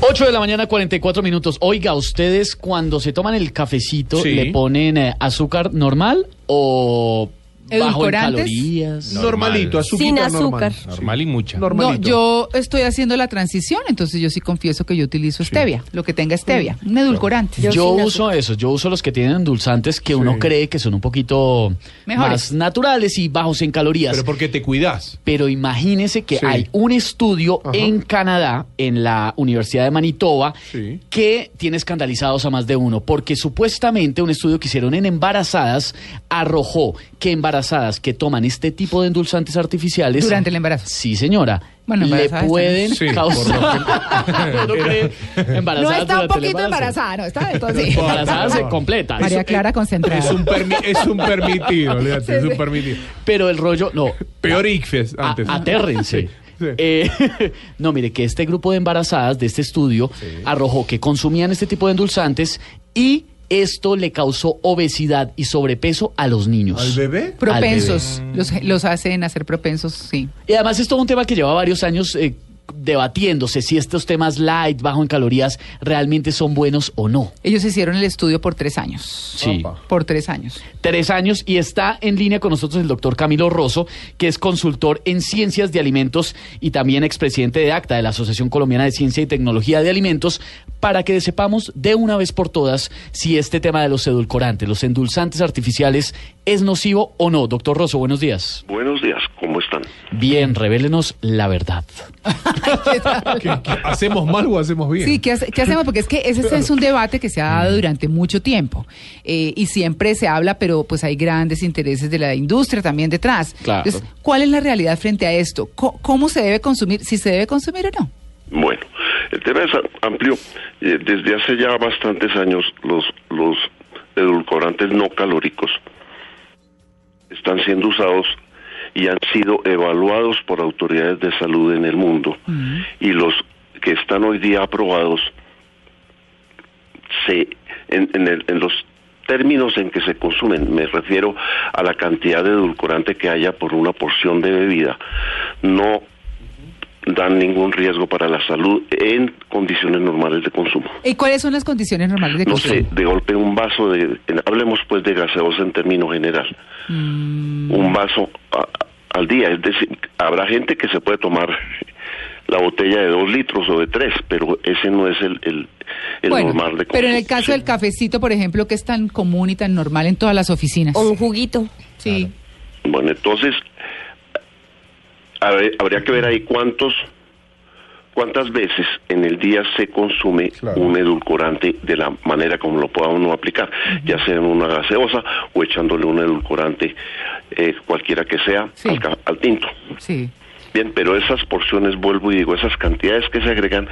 8 de la mañana, 44 minutos. Oiga, ¿ustedes cuando se toman el cafecito Sí. le ponen eh, azúcar normal o bajo en ¿Edulcorantes? calorías? Normalito, azúcar Sin normal. azúcar. Normal y mucha. No, Normalito. yo estoy haciendo la transición, entonces yo sí confieso que yo utilizo stevia, lo que tenga stevia, un edulcorante. Yo sin uso eso, yo uso los que tienen endulzantes que uno cree que son un poquito Mejores. más naturales y bajos en calorías. Pero Pero, porque te cuidas. imagínese que Sí. hay un estudio Ajá. en Canadá, en la Universidad de Manitoba, Sí. que tiene escandalizados a más de uno, porque supuestamente un estudio que hicieron en embarazadas arrojó que embarazadas que toman este tipo de endulzantes artificiales Durante el embarazo. Sí, señora. Bueno, le embarazadas pueden Sí, por causar. ¿No cree? No Embarazadas está un poquito embarazada, no está entonces. Embarazadas se completa. María Clara concentrada. Es un, permi- es un permitido, olvídate, es un permitido. Pero el rollo, no. Peor ICFES A- antes. atérrense. Sí, sí. Eh, no, mire, que este grupo de embarazadas de este estudio arrojó que consumían este tipo de endulzantes y esto le causó obesidad y sobrepeso a los niños. ¿Al bebé? Propensos, los, los hacen hacer propensos, sí. Y además es todo un tema que lleva varios años eh, debatiéndose si estos temas light, bajo en calorías, realmente son buenos o no. Ellos hicieron el estudio por tres años. Sí. Por tres años. Tres años y está en línea con nosotros el doctor Camilo Rosso, que es consultor en ciencias de alimentos y también expresidente de ACTA, de la Asociación Colombiana de Ciencia y Tecnología de Alimentos, para que sepamos de una vez por todas si este tema de los edulcorantes, los endulzantes artificiales, es nocivo o no. Doctor Rosso, buenos días. Buenos días, ¿cómo están? Bien, revélenos la verdad. ¿Qué- qué- ¿Hacemos mal o hacemos bien? Sí, ¿qué, hace- qué hacemos? Porque es que ese es un debate que se ha dado durante mucho tiempo eh, y siempre se habla, pero pues hay grandes intereses de la industria también detrás. Claro. Entonces, ¿cuál es la realidad frente a esto? ¿Cómo se debe consumir? ¿Si se debe consumir o no? Bueno, el tema es amplio. Eh, Desde hace ya bastantes años los, los edulcorantes no calóricos están siendo usados y han sido evaluados por autoridades de salud en el mundo. Y los que están hoy día aprobados se en, en el- en los términos en que se consumen, me refiero a la cantidad de edulcorante que haya por una porción de bebida, no dan ningún riesgo para la salud en condiciones normales de consumo. ¿Y cuáles son las condiciones normales de No consumo? sé, de golpe un vaso de, en- hablemos pues de gaseosa en términos general, un vaso a- al día, es decir, habrá gente que se puede tomar la botella de dos litros o de tres, pero ese no es el, el, el Bueno, normal de consumo. pero en el caso Sí. del cafecito, por ejemplo, que es tan común y tan normal en todas las oficinas. O un juguito. Sí. Bueno, entonces habría que ver ahí cuántos cuántas veces en el día se consume Claro. un edulcorante de la manera como lo pueda uno aplicar, ya sea en una gaseosa o echándole un edulcorante eh, cualquiera que sea Sí. al, al tinto. Sí. Bien, pero esas porciones, vuelvo y digo, esas cantidades que se agregan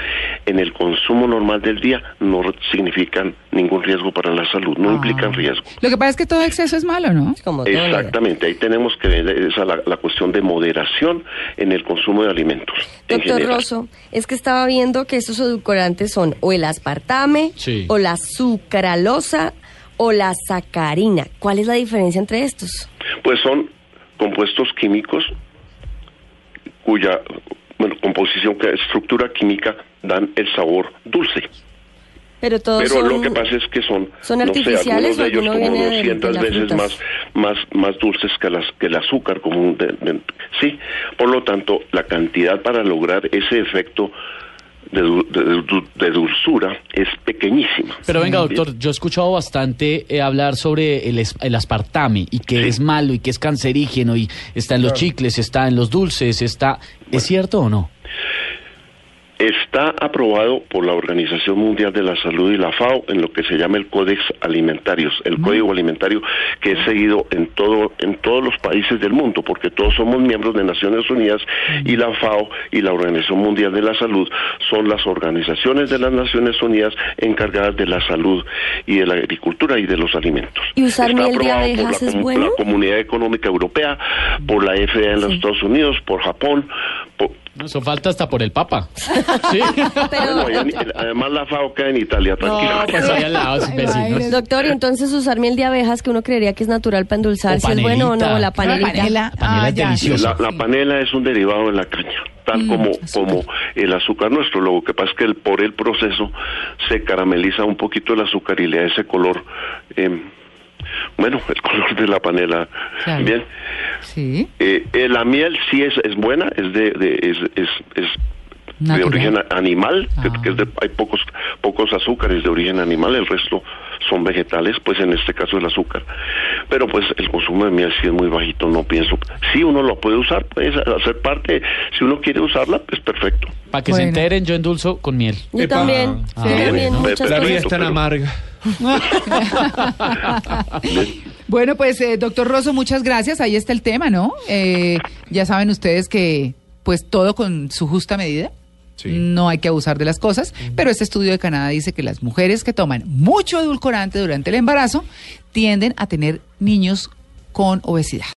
en el consumo normal del día no significan ningún riesgo para la salud, no Ah. implican riesgo. Lo que pasa es que todo exceso es malo, ¿no? Como. Exactamente, ahí tenemos que ver esa la, la cuestión de moderación en el consumo de alimentos. en Doctor. Rosso, es que estaba viendo que estos edulcorantes son o el aspartame, Sí. o la sucralosa, o la sacarina. ¿Cuál es la diferencia entre estos? Pues son compuestos químicos cuya bueno, composición, que estructura química dan el sabor dulce. Pero todos Pero son... lo que pasa es que son, ¿son no sé, algunos de ellos como viene de- de 200 las veces más, más, más dulces que, las, que el azúcar común. de- sí, por lo tanto, la cantidad para lograr ese efecto de, de- dulzura es pequeñísima. Pero venga, doctor, yo he escuchado bastante eh, hablar sobre el, es- el aspartame y que Sí. es malo y que es cancerígeno y está en los chicles, está en los dulces, está... ¿Es cierto o no? Está aprobado por la Organización Mundial de la Salud y la FAO en lo que se llama el Codex Alimentarios, el Código Alimentario que es seguido en todo en todos los países del mundo, porque todos somos miembros de Naciones Unidas y la FAO y la Organización Mundial de la Salud son las organizaciones de las Naciones Unidas encargadas de la salud y de la agricultura y de los alimentos. ¿Y usar Está miel de aprobado por la es bueno? la Comunidad Económica Europea, por la FDA en los Estados Unidos, por Japón, por, Eso falta hasta por el Papa. Sí. Bueno, en- además la FAO queda en Italia, No, tranquila. pues ahí al lado, sin vecinos. Doctor, y entonces usar miel de abejas que uno creería que es natural para endulzar, si es bueno o no, panelita. la panelita. panela. panela es ya. deliciosa. La, la panela es un derivado de la caña, tal como, como el azúcar nuestro. Lo que pasa es que el- por el proceso se carameliza un poquito el azúcar y le da ese color, eh, bueno, el color de la panela. Claro. Bien. Sí. Eh, eh, la miel sí es, es buena, es de, de- es, es, es de origen animal, que- Ah. que es de- hay pocos pocos azúcares de origen animal, el resto son vegetales, pues en este caso el azúcar. Pero pues el consumo de miel sí es muy bajito, no pienso. Si uno lo puede usar, puede hacer parte, si uno quiere usarla, pues perfecto. Para que se Bueno. enteren, yo endulzo con miel. Yo Epa. también, Ah, bueno. muchas La vida es tan amarga. Bueno, pues, eh, doctor Rosso, muchas gracias. Ahí está el tema, ¿no? Eh, ya saben ustedes que, pues, todo con su justa medida. Sí. No hay que abusar de las cosas, pero este estudio de Canadá dice que las mujeres que toman mucho edulcorante durante el embarazo tienden a tener niños con obesidad.